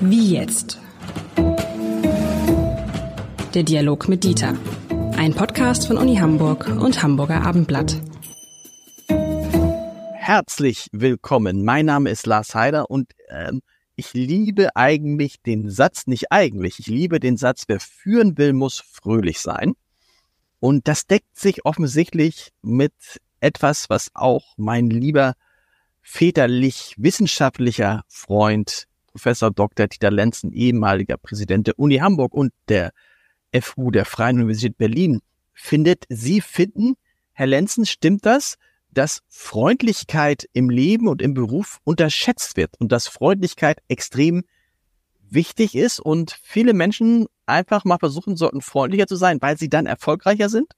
Wie jetzt? Der Dialog mit Dieter. Ein Podcast von Uni Hamburg und Hamburger Abendblatt. Herzlich willkommen. Mein Name ist Lars Heider und ähm, ich liebe eigentlich den Satz, nicht eigentlich, ich liebe den Satz, wer führen will, muss fröhlich sein. Und das deckt sich offensichtlich mit etwas, was auch mein lieber väterlich wissenschaftlicher Freund Professor Dr. Dieter Lenzen, ehemaliger Präsident der Uni Hamburg und der FU der Freien Universität Berlin findet. Sie finden, Herr Lenzen, stimmt das, dass Freundlichkeit im Leben und im Beruf unterschätzt wird und dass Freundlichkeit extrem wichtig ist und viele Menschen einfach mal versuchen sollten, freundlicher zu sein, weil sie dann erfolgreicher sind?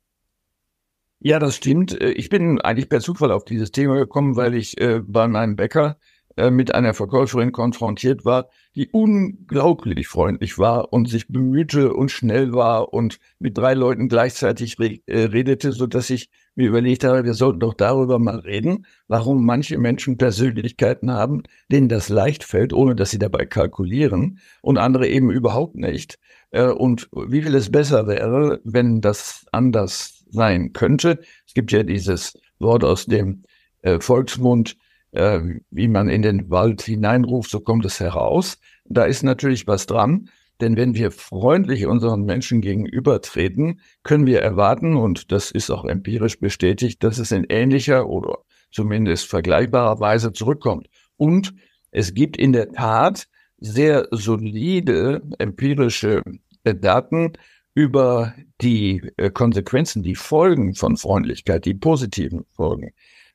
Ja, das stimmt. Äh, ich bin eigentlich per Zufall auf dieses Thema gekommen, weil ich äh, bei meinem Bäcker äh, mit einer Verkäuferin konfrontiert war, die unglaublich freundlich war und sich bemühte und schnell war und mit drei Leuten gleichzeitig re redete, so dass ich mir überlegt habe, wir sollten doch darüber mal reden, warum manche Menschen Persönlichkeiten haben, denen das leicht fällt, ohne dass sie dabei kalkulieren und andere eben überhaupt nicht. Und wie viel es besser wäre, wenn das anders sein könnte. Es gibt ja dieses Wort aus dem äh, Volksmund, äh, wie man in den Wald hineinruft, so kommt es heraus. Da ist natürlich was dran, denn wenn wir freundlich unseren Menschen gegenübertreten, können wir erwarten, und das ist auch empirisch bestätigt, dass es in ähnlicher oder zumindest vergleichbarer Weise zurückkommt. Und es gibt in der Tat sehr solide empirische äh, Daten über die äh, Konsequenzen, die Folgen von Freundlichkeit, die positiven Folgen.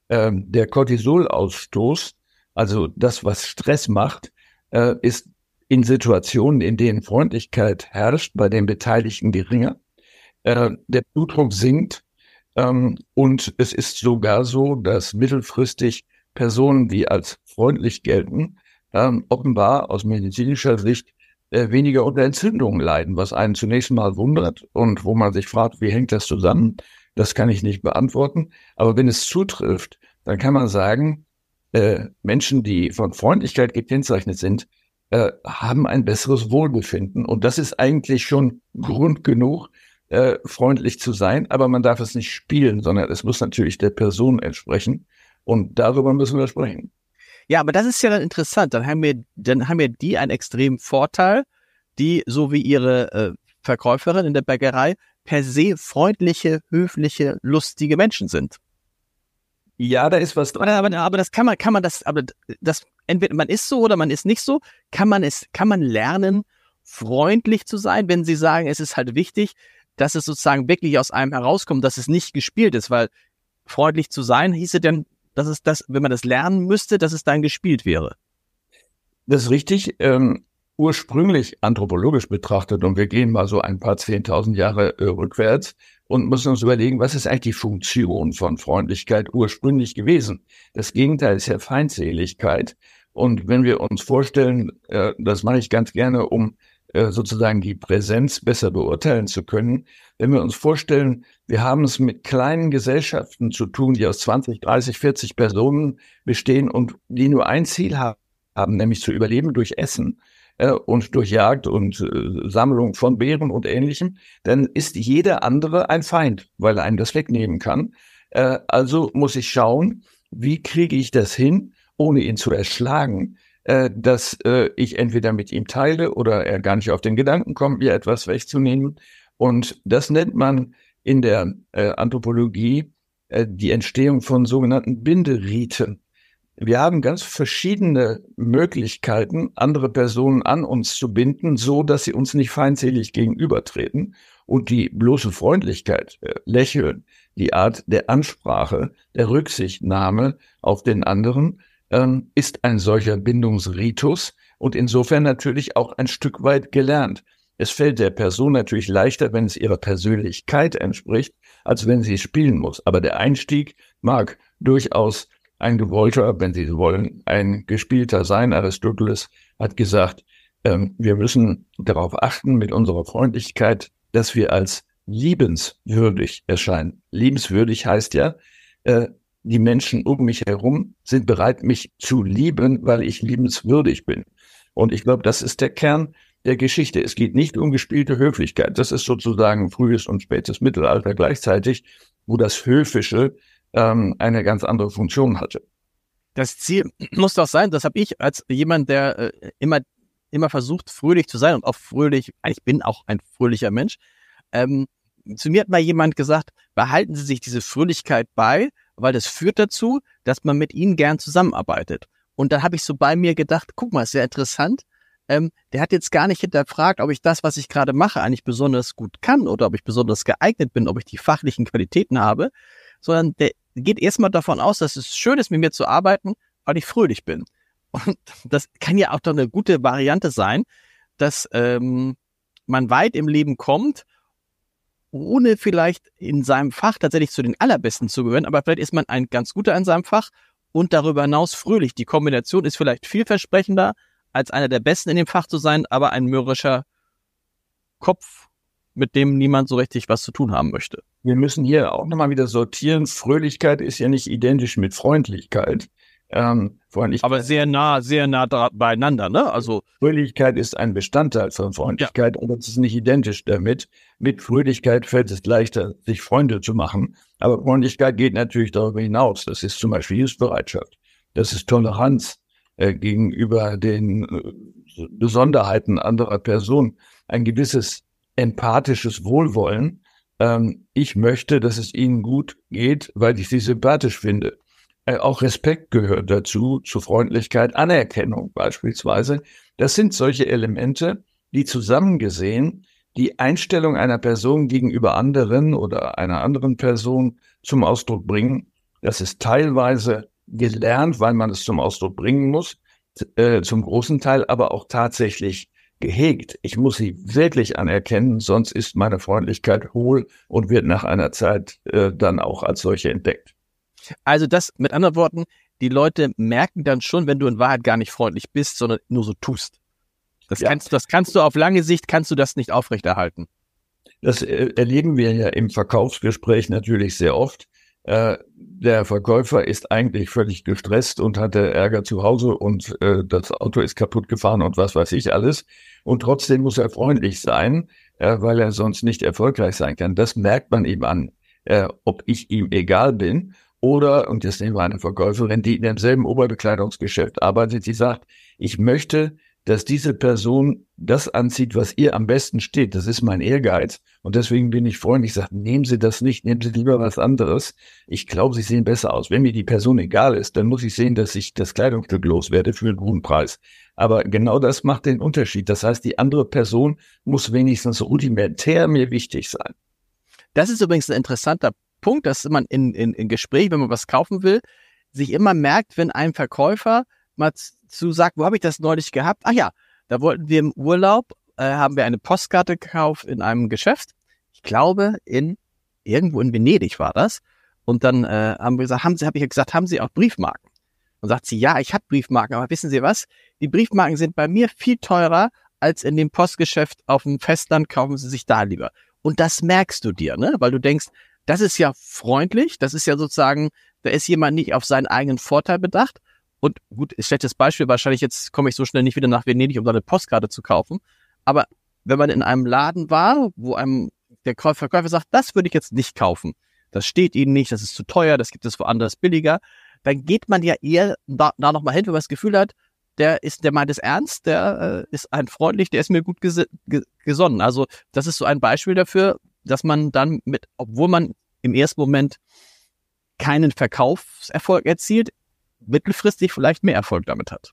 Ähm, der Cortisolausstoß, also das, was Stress macht, äh, ist in Situationen, in denen Freundlichkeit herrscht, bei den Beteiligten geringer. Äh, der Blutdruck sinkt ähm, und es ist sogar so, dass mittelfristig Personen, die als freundlich gelten, ähm, offenbar aus medizinischer Sicht weniger unter Entzündungen leiden, was einen zunächst mal wundert und wo man sich fragt, wie hängt das zusammen? Das kann ich nicht beantworten. Aber wenn es zutrifft, dann kann man sagen, äh, Menschen, die von Freundlichkeit gekennzeichnet sind, äh, haben ein besseres Wohlbefinden. Und das ist eigentlich schon Grund genug, äh, freundlich zu sein. Aber man darf es nicht spielen, sondern es muss natürlich der Person entsprechen. Und darüber müssen wir sprechen. Ja, aber das ist ja dann interessant. Dann haben wir, dann haben wir die einen extremen Vorteil, die, so wie ihre äh, Verkäuferin in der Bäckerei, per se freundliche, höfliche, lustige Menschen sind. Ja, da ist was dran. Aber, aber das kann man, kann man das, aber das, entweder man ist so oder man ist nicht so. Kann man es, kann man lernen, freundlich zu sein, wenn Sie sagen, es ist halt wichtig, dass es sozusagen wirklich aus einem herauskommt, dass es nicht gespielt ist, weil freundlich zu sein hieße dann, dass es das, wenn man das lernen müsste, dass es dann gespielt wäre. Das ist richtig. Ähm, ursprünglich anthropologisch betrachtet, und wir gehen mal so ein paar zehntausend Jahre äh, rückwärts, und müssen uns überlegen, was ist eigentlich die Funktion von Freundlichkeit ursprünglich gewesen? Das Gegenteil ist ja Feindseligkeit. Und wenn wir uns vorstellen, äh, das mache ich ganz gerne, um sozusagen die Präsenz besser beurteilen zu können, wenn wir uns vorstellen, wir haben es mit kleinen Gesellschaften zu tun, die aus 20, 30, 40 Personen bestehen und die nur ein Ziel haben, nämlich zu überleben durch Essen, äh, und durch Jagd und äh, Sammlung von Beeren und ähnlichem, dann ist jeder andere ein Feind, weil er einem das wegnehmen kann. Äh, also muss ich schauen, wie kriege ich das hin, ohne ihn zu erschlagen, äh, dass äh, ich entweder mit ihm teile oder er gar nicht auf den Gedanken kommt, mir etwas wegzunehmen. Und das nennt man in der äh, Anthropologie äh, die Entstehung von sogenannten Binderiten. Wir haben ganz verschiedene Möglichkeiten, andere Personen an uns zu binden, so dass sie uns nicht feindselig gegenübertreten. Und die bloße Freundlichkeit, äh, Lächeln, die Art der Ansprache, der Rücksichtnahme auf den anderen, ähm, ist ein solcher Bindungsritus und insofern natürlich auch ein Stück weit gelernt. Es fällt der Person natürlich leichter, wenn es ihrer Persönlichkeit entspricht, als wenn sie spielen muss. Aber der Einstieg mag durchaus ein gewollter, wenn Sie wollen, ein gespielter sein. Aristoteles hat gesagt, ähm, wir müssen darauf achten mit unserer Freundlichkeit, dass wir als liebenswürdig erscheinen. Liebenswürdig heißt ja, äh, die Menschen um mich herum sind bereit, mich zu lieben, weil ich liebenswürdig bin. Und ich glaube, das ist der Kern der Geschichte. Es geht nicht um gespielte Höflichkeit. Das ist sozusagen frühes und spätes Mittelalter gleichzeitig, wo das Höfische ähm, eine ganz andere Funktion hatte. Das Ziel muss doch sein, das habe ich als jemand, der äh, immer, immer versucht, fröhlich zu sein und auch fröhlich, ich bin auch ein fröhlicher Mensch. Ähm, zu mir hat mal jemand gesagt, behalten Sie sich diese Fröhlichkeit bei, weil das führt dazu, dass man mit Ihnen gern zusammenarbeitet. Und dann habe ich so bei mir gedacht, guck mal, sehr interessant. Ähm, der hat jetzt gar nicht hinterfragt, ob ich das, was ich gerade mache, eigentlich besonders gut kann oder ob ich besonders geeignet bin, ob ich die fachlichen Qualitäten habe, sondern der geht erstmal davon aus, dass es schön ist, mit mir zu arbeiten, weil ich fröhlich bin. Und das kann ja auch doch eine gute Variante sein, dass ähm, man weit im Leben kommt, ohne vielleicht in seinem Fach tatsächlich zu den Allerbesten zu gehören, aber vielleicht ist man ein ganz guter in seinem Fach und darüber hinaus fröhlich. Die Kombination ist vielleicht vielversprechender, als einer der Besten in dem Fach zu sein, aber ein mürrischer Kopf, mit dem niemand so richtig was zu tun haben möchte. Wir müssen hier auch nochmal wieder sortieren. Fröhlichkeit ist ja nicht identisch mit Freundlichkeit. Ähm, Freundlichkeit. Aber sehr nah, sehr nah beieinander, ne? Also Fröhlichkeit ist ein Bestandteil von Freundlichkeit, ja. aber es ist nicht identisch damit. Mit Fröhlichkeit fällt es leichter, sich Freunde zu machen. Aber Freundlichkeit geht natürlich darüber hinaus. Das ist zum Beispiel Hilfsbereitschaft. Das ist Toleranz äh, gegenüber den äh, Besonderheiten anderer Personen. Ein gewisses empathisches Wohlwollen. Ähm, ich möchte, dass es ihnen gut geht, weil ich sie sympathisch finde. Äh, auch Respekt gehört dazu, zu Freundlichkeit, Anerkennung beispielsweise. Das sind solche Elemente, die zusammengesehen die Einstellung einer Person gegenüber anderen oder einer anderen Person zum Ausdruck bringen. Das ist teilweise gelernt, weil man es zum Ausdruck bringen muss, äh, zum großen Teil aber auch tatsächlich gehegt. Ich muss sie wirklich anerkennen, sonst ist meine Freundlichkeit hohl und wird nach einer Zeit äh, dann auch als solche entdeckt. Also das mit anderen Worten, die Leute merken dann schon, wenn du in Wahrheit gar nicht freundlich bist, sondern nur so tust. Das ja. kannst, das kannst du auf lange Sicht, kannst du das nicht aufrechterhalten. Das äh, erleben wir ja im Verkaufsgespräch natürlich sehr oft. Äh, der Verkäufer ist eigentlich völlig gestresst und hatte Ärger zu Hause und äh, das Auto ist kaputt gefahren und was weiß ich alles. Und trotzdem muss er freundlich sein, äh, weil er sonst nicht erfolgreich sein kann. Das merkt man ihm an, äh, ob ich ihm egal bin oder, und jetzt nehmen wir eine Verkäuferin, die in demselben Oberbekleidungsgeschäft arbeitet, die sagt, ich möchte, dass diese Person das anzieht, was ihr am besten steht. Das ist mein Ehrgeiz. Und deswegen bin ich freundlich. Ich sage, nehmen Sie das nicht, nehmen Sie lieber was anderes. Ich glaube, Sie sehen besser aus. Wenn mir die Person egal ist, dann muss ich sehen, dass ich das Kleidungsstück loswerde für einen guten Preis. Aber genau das macht den Unterschied. Das heißt, die andere Person muss wenigstens rudimentär mir wichtig sein. Das ist übrigens ein interessanter Punkt, dass man in, in, in Gespräch, wenn man was kaufen will, sich immer merkt, wenn ein Verkäufer mal zu sagt, wo habe ich das neulich gehabt? Ach ja, da wollten wir im Urlaub, äh, haben wir eine Postkarte gekauft in einem Geschäft. Ich glaube, in irgendwo in Venedig war das. Und dann äh, haben wir gesagt, haben Sie, habe ich gesagt, haben Sie auch Briefmarken? Und sagt sie, ja, ich habe Briefmarken, aber wissen Sie was? Die Briefmarken sind bei mir viel teurer als in dem Postgeschäft auf dem Festland. Kaufen Sie sich da lieber. Und das merkst du dir, ne? Weil du denkst, das ist ja freundlich, das ist ja sozusagen, da ist jemand nicht auf seinen eigenen Vorteil bedacht. Und gut, schlechtes Beispiel, wahrscheinlich jetzt komme ich so schnell nicht wieder nach Venedig, um da eine Postkarte zu kaufen. Aber wenn man in einem Laden war, wo einem der Verkäufer sagt, das würde ich jetzt nicht kaufen, das steht Ihnen nicht, das ist zu teuer, das gibt es woanders billiger, dann geht man ja eher da, da nochmal hin, wenn man das Gefühl hat, der ist, der meint es ernst, der äh, ist ein freundlich, der ist mir gut ges gesonnen. Also das ist so ein Beispiel dafür, dass man dann mit, obwohl man im ersten Moment keinen Verkaufserfolg erzielt, mittelfristig vielleicht mehr Erfolg damit hat.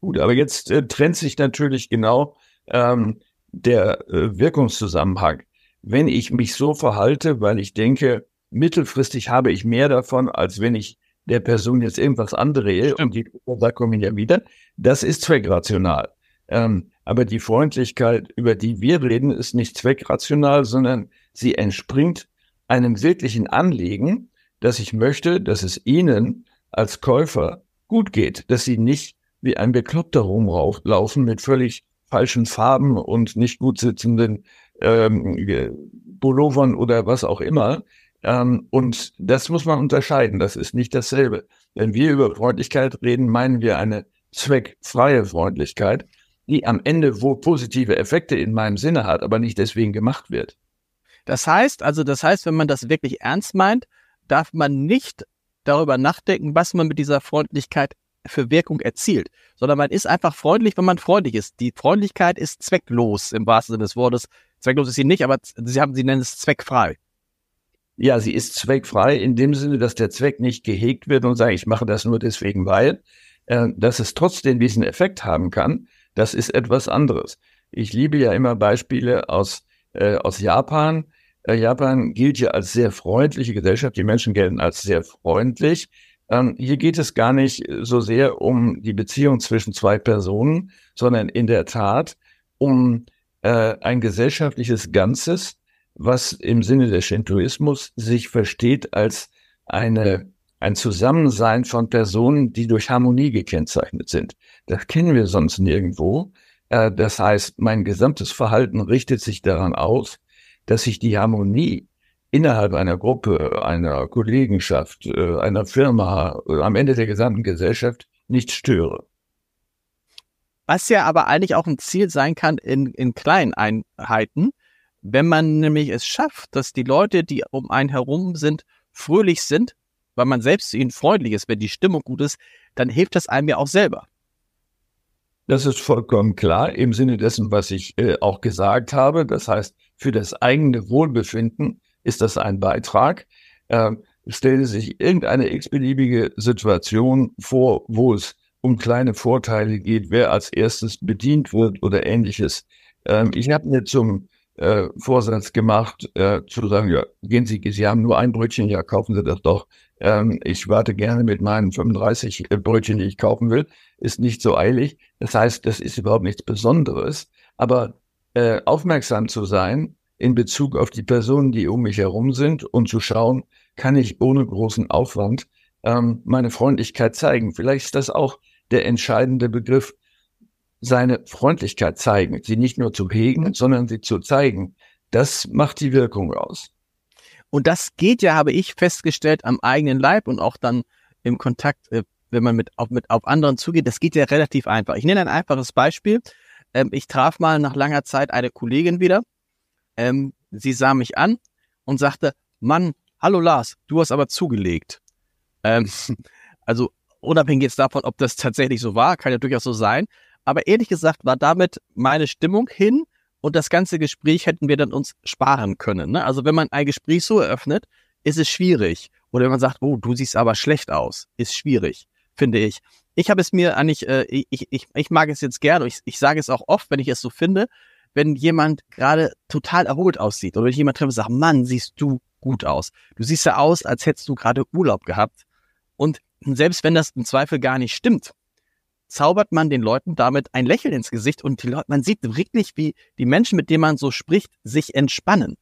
Gut, aber jetzt äh, trennt sich natürlich genau ähm, der äh, Wirkungszusammenhang. Wenn ich mich so verhalte, weil ich denke, mittelfristig habe ich mehr davon, als wenn ich der Person jetzt irgendwas andrehe und die da kommen ja wieder, das ist zweckrational. Ähm, aber die Freundlichkeit, über die wir reden, ist nicht zweckrational, sondern sie entspringt einem wirklichen Anliegen, dass ich möchte, dass es Ihnen als Käufer gut geht, dass Sie nicht wie ein Bekloppter rumlaufen mit völlig falschen Farben und nicht gut sitzenden ähm, Pullovern oder was auch immer. Ähm, und das muss man unterscheiden. Das ist nicht dasselbe. Wenn wir über Freundlichkeit reden, meinen wir eine zweckfreie Freundlichkeit, die am Ende wohl positive Effekte in meinem Sinne hat, aber nicht deswegen gemacht wird. Das heißt, also das heißt, wenn man das wirklich ernst meint, darf man nicht darüber nachdenken, was man mit dieser Freundlichkeit für Wirkung erzielt, sondern man ist einfach freundlich, wenn man freundlich ist. Die Freundlichkeit ist zwecklos im wahrsten Sinne des Wortes. Zwecklos ist sie nicht, aber sie haben, sie nennen es zweckfrei. Ja, sie ist zweckfrei in dem Sinne, dass der Zweck nicht gehegt wird und sagt, ich mache das nur deswegen, weil, äh, dass es trotzdem diesen Effekt haben kann, das ist etwas anderes. Ich liebe ja immer Beispiele aus, äh, aus Japan. Äh, Japan gilt ja als sehr freundliche Gesellschaft. Die Menschen gelten als sehr freundlich. Ähm, hier geht es gar nicht so sehr um die Beziehung zwischen zwei Personen, sondern in der Tat um äh, ein gesellschaftliches Ganzes, was im Sinne des Shintoismus sich versteht als eine, ein Zusammensein von Personen, die durch Harmonie gekennzeichnet sind. Das kennen wir sonst nirgendwo. Äh, das heißt, mein gesamtes Verhalten richtet sich daran aus, dass ich die Harmonie innerhalb einer Gruppe, einer Kollegenschaft, äh, einer Firma, äh, am Ende der gesamten Gesellschaft nicht störe. Was ja aber eigentlich auch ein Ziel sein kann in, in kleinen Einheiten, wenn man nämlich es schafft, dass die Leute, die um einen herum sind, fröhlich sind, weil man selbst zu ihnen freundlich ist, wenn die Stimmung gut ist, dann hilft das einem ja auch selber. Das ist vollkommen klar im Sinne dessen, was ich äh, auch gesagt habe. Das heißt, für das eigene Wohlbefinden ist das ein Beitrag. Äh, stelle sich irgendeine x-beliebige Situation vor, wo es um kleine Vorteile geht, wer als erstes bedient wird oder ähnliches. Ähm, ich habe mir zum äh, Vorsatz gemacht, äh, zu sagen, ja, gehen Sie, Sie haben nur ein Brötchen, ja, kaufen Sie das doch. Ähm, ich warte gerne mit meinen 35 äh, Brötchen, die ich kaufen will. Ist nicht so eilig. Das heißt, das ist überhaupt nichts Besonderes. Aber äh, aufmerksam zu sein in Bezug auf die Personen, die um mich herum sind und zu schauen, kann ich ohne großen Aufwand ähm, meine Freundlichkeit zeigen. Vielleicht ist das auch der entscheidende Begriff, seine Freundlichkeit zeigen, sie nicht nur zu hegen, sondern sie zu zeigen. Das macht die Wirkung aus. Und das geht ja, habe ich festgestellt, am eigenen Leib und auch dann im Kontakt, äh, wenn man mit auf, mit auf anderen zugeht, das geht ja relativ einfach. Ich nenne ein einfaches Beispiel. Ähm, ich traf mal nach langer Zeit eine Kollegin wieder. Ähm, sie sah mich an und sagte, Mann, hallo Lars, du hast aber zugelegt. Ähm, also unabhängig jetzt davon, ob das tatsächlich so war, kann ja durchaus so sein. Aber ehrlich gesagt war damit meine Stimmung hin und das ganze Gespräch hätten wir dann uns sparen können. Ne? Also wenn man ein Gespräch so eröffnet, ist es schwierig. Oder wenn man sagt, oh, du siehst aber schlecht aus, ist schwierig, finde ich. Ich habe es mir eigentlich, äh, ich, ich, ich mag es jetzt gerne, ich, ich sage es auch oft, wenn ich es so finde, wenn jemand gerade total erholt aussieht oder wenn ich jemand treffe und sage, Mann, siehst du gut aus. Du siehst ja aus, als hättest du gerade Urlaub gehabt. Und selbst wenn das im Zweifel gar nicht stimmt, zaubert man den Leuten damit ein Lächeln ins Gesicht und die Leute, man sieht wirklich, wie die Menschen, mit denen man so spricht, sich entspannen.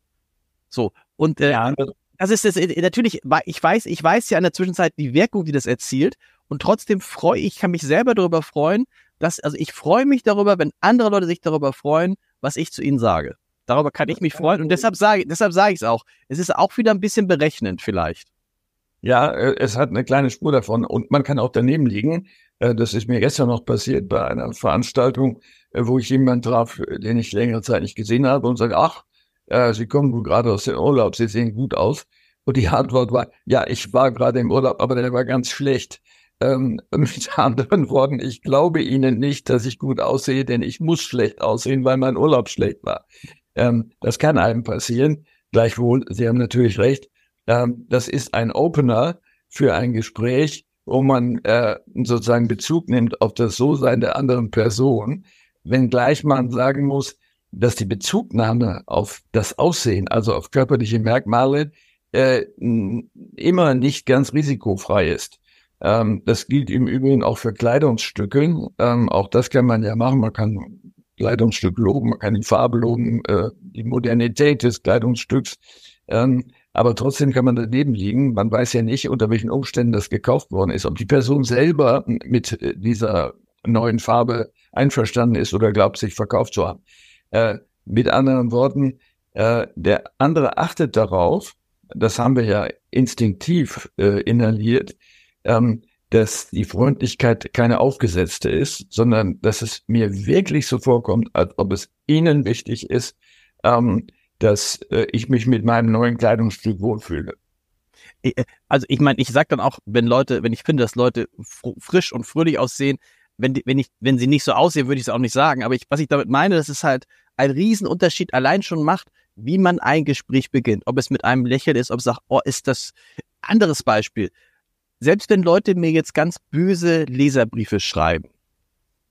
So. Und äh, ja. das ist das, äh, natürlich, ich weiß, ich weiß ja in der Zwischenzeit die Wirkung, die das erzielt. Und trotzdem freue ich, kann mich selber darüber freuen, dass, also ich freue mich darüber, wenn andere Leute sich darüber freuen, was ich zu ihnen sage. Darüber kann ich mich freuen. Und deshalb sage, deshalb sage ich es auch. Es ist auch wieder ein bisschen berechnend vielleicht. Ja, äh, es hat eine kleine Spur davon und man kann auch daneben liegen. Äh, das ist mir gestern noch passiert bei einer Veranstaltung, äh, wo ich jemanden traf, den ich längere Zeit nicht gesehen habe und sage, ach, Sie kommen gerade aus dem Urlaub, Sie sehen gut aus. Und die Antwort war, ja, ich war gerade im Urlaub, aber der war ganz schlecht. Ähm, mit anderen Worten, ich glaube Ihnen nicht, dass ich gut aussehe, denn ich muss schlecht aussehen, weil mein Urlaub schlecht war. Ähm, das kann einem passieren. Gleichwohl, Sie haben natürlich recht, ähm, das ist ein Opener für ein Gespräch, wo man äh, sozusagen Bezug nimmt auf das So-Sein der anderen Person, wenngleich man sagen muss, dass die Bezugnahme auf das Aussehen, also auf körperliche Merkmale, äh, immer nicht ganz risikofrei ist. Ähm, das gilt im Übrigen auch für Kleidungsstücke. Ähm, auch das kann man ja machen. Man kann Kleidungsstück loben, man kann die Farbe loben, äh, die Modernität des Kleidungsstücks. Ähm, aber trotzdem kann man daneben liegen. Man weiß ja nicht, unter welchen Umständen das gekauft worden ist. Ob die Person selber mit äh, dieser neuen Farbe einverstanden ist oder glaubt, sich verkauft zu haben. Äh, mit anderen Worten, äh, der andere achtet darauf, das haben wir ja instinktiv äh, inhaliert, ähm, dass die Freundlichkeit keine aufgesetzte ist, sondern dass es mir wirklich so vorkommt, als ob es Ihnen wichtig ist, ähm, dass äh, ich mich mit meinem neuen Kleidungsstück wohlfühle. Äh, also ich meine, ich sage dann auch, wenn Leute, wenn ich finde, dass Leute frisch und fröhlich aussehen, wenn, die, wenn, ich, wenn sie nicht so aussehen, würde ich es auch nicht sagen. Aber ich, was ich damit meine, das ist halt ein Riesenunterschied allein schon macht, wie man ein Gespräch beginnt. Ob es mit einem Lächeln ist, ob es sagt, oh, ist das anderes Beispiel. Selbst wenn Leute mir jetzt ganz böse Leserbriefe schreiben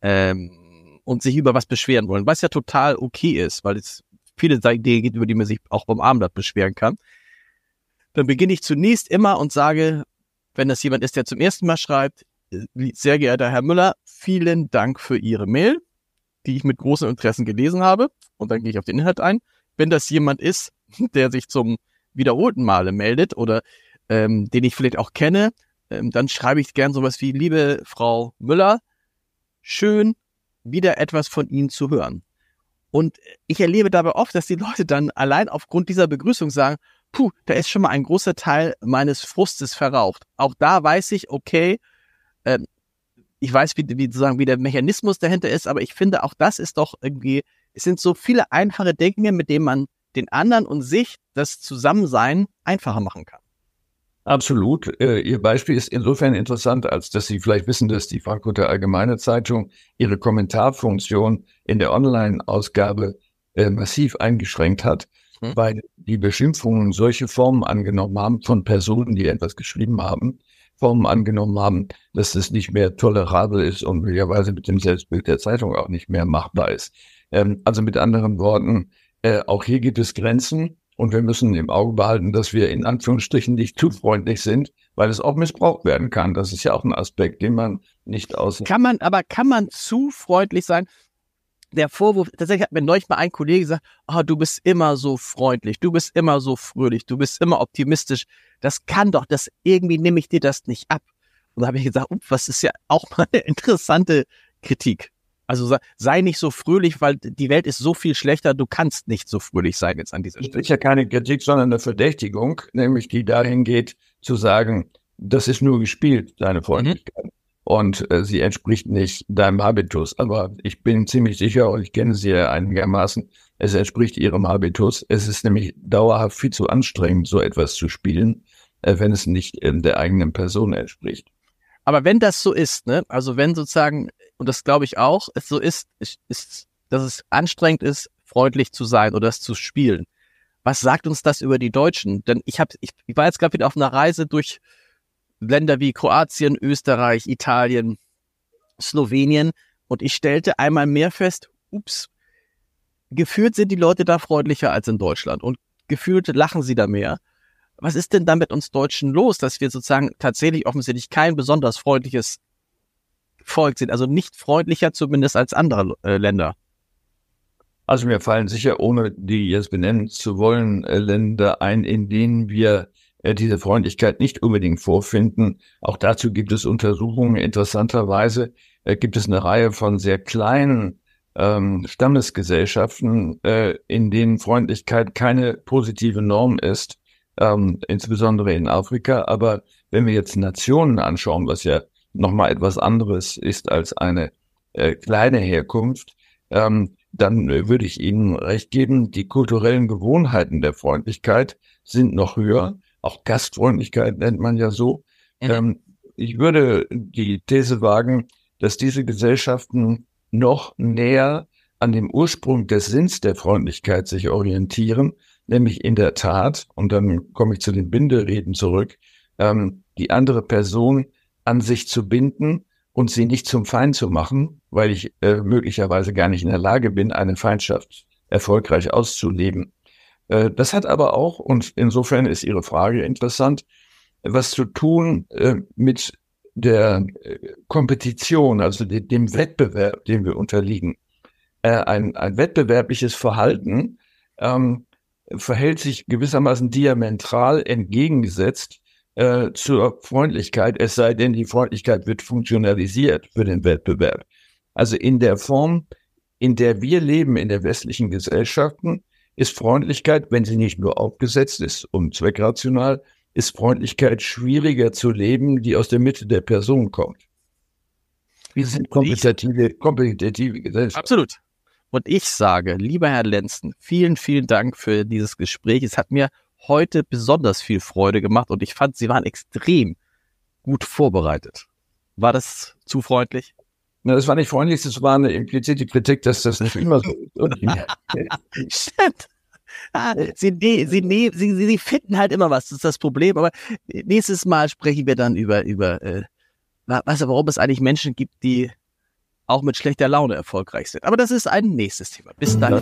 ähm, und sich über was beschweren wollen, was ja total okay ist, weil es viele Dinge gibt, über die man sich auch beim Abendblatt beschweren kann, dann beginne ich zunächst immer und sage, wenn das jemand ist, der zum ersten Mal schreibt, sehr geehrter Herr Müller, vielen Dank für Ihre Mail, die ich mit großem Interesse gelesen habe. Und dann gehe ich auf den Inhalt ein. Wenn das jemand ist, der sich zum wiederholten Male meldet oder ähm, den ich vielleicht auch kenne, ähm, dann schreibe ich gern sowas wie, liebe Frau Müller, schön, wieder etwas von Ihnen zu hören. Und ich erlebe dabei oft, dass die Leute dann allein aufgrund dieser Begrüßung sagen, puh, da ist schon mal ein großer Teil meines Frustes verraucht. Auch da weiß ich, okay, ähm, ich weiß, wie, wie, sozusagen, wie der Mechanismus dahinter ist, aber ich finde, auch das ist doch irgendwie, es sind so viele einfache Dinge, mit denen man den anderen und sich das Zusammensein einfacher machen kann. Absolut. Äh, Ihr Beispiel ist insofern interessant, als dass Sie vielleicht wissen, dass die Frankfurter Allgemeine Zeitung ihre Kommentarfunktion in der Online-Ausgabe äh, massiv eingeschränkt hat, hm. weil die Beschimpfungen solche Formen angenommen haben von Personen, die etwas geschrieben haben, Formen angenommen haben, dass es nicht mehr tolerabel ist und möglicherweise mit dem Selbstbild der Zeitung auch nicht mehr machbar ist. Ähm, also mit anderen Worten, äh, auch hier gibt es Grenzen und wir müssen im Auge behalten, dass wir in Anführungsstrichen nicht zu freundlich sind, weil es auch missbraucht werden kann. Das ist ja auch ein Aspekt, den man nicht aus. Kann man, aber kann man zu freundlich sein? Der Vorwurf, tatsächlich hat mir neulich mal ein Kollege gesagt, oh, du bist immer so freundlich, du bist immer so fröhlich, du bist immer optimistisch. Das kann doch, das irgendwie nehme ich dir das nicht ab. Und da habe ich gesagt, was ist ja auch mal eine interessante Kritik. Also sei nicht so fröhlich, weil die Welt ist so viel schlechter, du kannst nicht so fröhlich sein jetzt an dieser Stelle. Das ist ja keine Kritik, sondern eine Verdächtigung, nämlich die dahin geht, zu sagen, das ist nur gespielt, deine Freundlichkeit. Mhm. Und äh, sie entspricht nicht deinem Habitus. Aber ich bin ziemlich sicher, und ich kenne sie ja einigermaßen, es entspricht ihrem Habitus. Es ist nämlich dauerhaft viel zu anstrengend, so etwas zu spielen, äh, wenn es nicht äh, der eigenen Person entspricht. Aber wenn das so ist, ne, also wenn sozusagen, und das glaube ich auch, es so ist, ist, ist, dass es anstrengend ist, freundlich zu sein oder das zu spielen. Was sagt uns das über die Deutschen? Denn ich habe, ich, ich war jetzt gerade wieder auf einer Reise durch Länder wie Kroatien, Österreich, Italien, Slowenien und ich stellte einmal mehr fest, ups, gefühlt sind die Leute da freundlicher als in Deutschland und gefühlt lachen sie da mehr was ist denn da mit uns Deutschen los, dass wir sozusagen tatsächlich offensichtlich kein besonders freundliches Volk sind, also nicht freundlicher zumindest als andere äh, Länder? Also mir fallen sicher, ohne die jetzt benennen zu wollen, äh, Länder ein, in denen wir äh, diese Freundlichkeit nicht unbedingt vorfinden. Auch dazu gibt es Untersuchungen. Interessanterweise äh, gibt es eine Reihe von sehr kleinen ähm, Stammesgesellschaften, in denen Freundlichkeit keine positive Norm ist ähm, insbesondere in Afrika. Aber wenn wir jetzt Nationen anschauen, was ja nochmal etwas anderes ist als eine äh, kleine Herkunft, ähm, dann äh, würde ich Ihnen recht geben, die kulturellen Gewohnheiten der Freundlichkeit sind noch höher. Auch Gastfreundlichkeit nennt man ja so. Ähm, ich würde die These wagen, dass diese Gesellschaften noch näher an dem Ursprung des Sinns der Freundlichkeit sich orientieren nämlich in der Tat, und dann komme ich zu den Bindereden zurück, ähm, die andere Person an sich zu binden und sie nicht zum Feind zu machen, weil ich äh, möglicherweise gar nicht in der Lage bin, eine Feindschaft erfolgreich auszuleben. Äh, das hat aber auch, und insofern ist Ihre Frage interessant, was zu tun äh, mit der äh, Kompetition, also de dem Wettbewerb, dem wir unterliegen. Äh, ein, ein wettbewerbliches Verhalten ähm, verhält sich gewissermaßen diametral entgegengesetzt äh, zur Freundlichkeit, es sei denn, die Freundlichkeit wird funktionalisiert für den Wettbewerb. Also in der Form, in der wir leben in der westlichen Gesellschaften, ist Freundlichkeit, wenn sie nicht nur aufgesetzt ist und zweckrational, ist Freundlichkeit schwieriger zu leben, die aus der Mitte der Person kommt. Wir sind kompetitive, kompetitive Gesellschaft. Absolut. Und ich sage, lieber Herr Lenzen, vielen, vielen Dank für dieses Gespräch. Es hat mir heute besonders viel Freude gemacht und ich fand, Sie waren extrem gut vorbereitet. War das zu freundlich? Na, das war nicht freundlich, das war eine implizite Kritik, dass das nicht immer so ist. Stimmt. Ah, sie, sie, sie, sie, sie finden halt immer was, das ist das Problem. Aber nächstes Mal sprechen wir dann über, über äh, du, warum es eigentlich Menschen gibt, die auch mit schlechter Laune erfolgreich sind. Aber das ist ein nächstes Thema. Bis dann.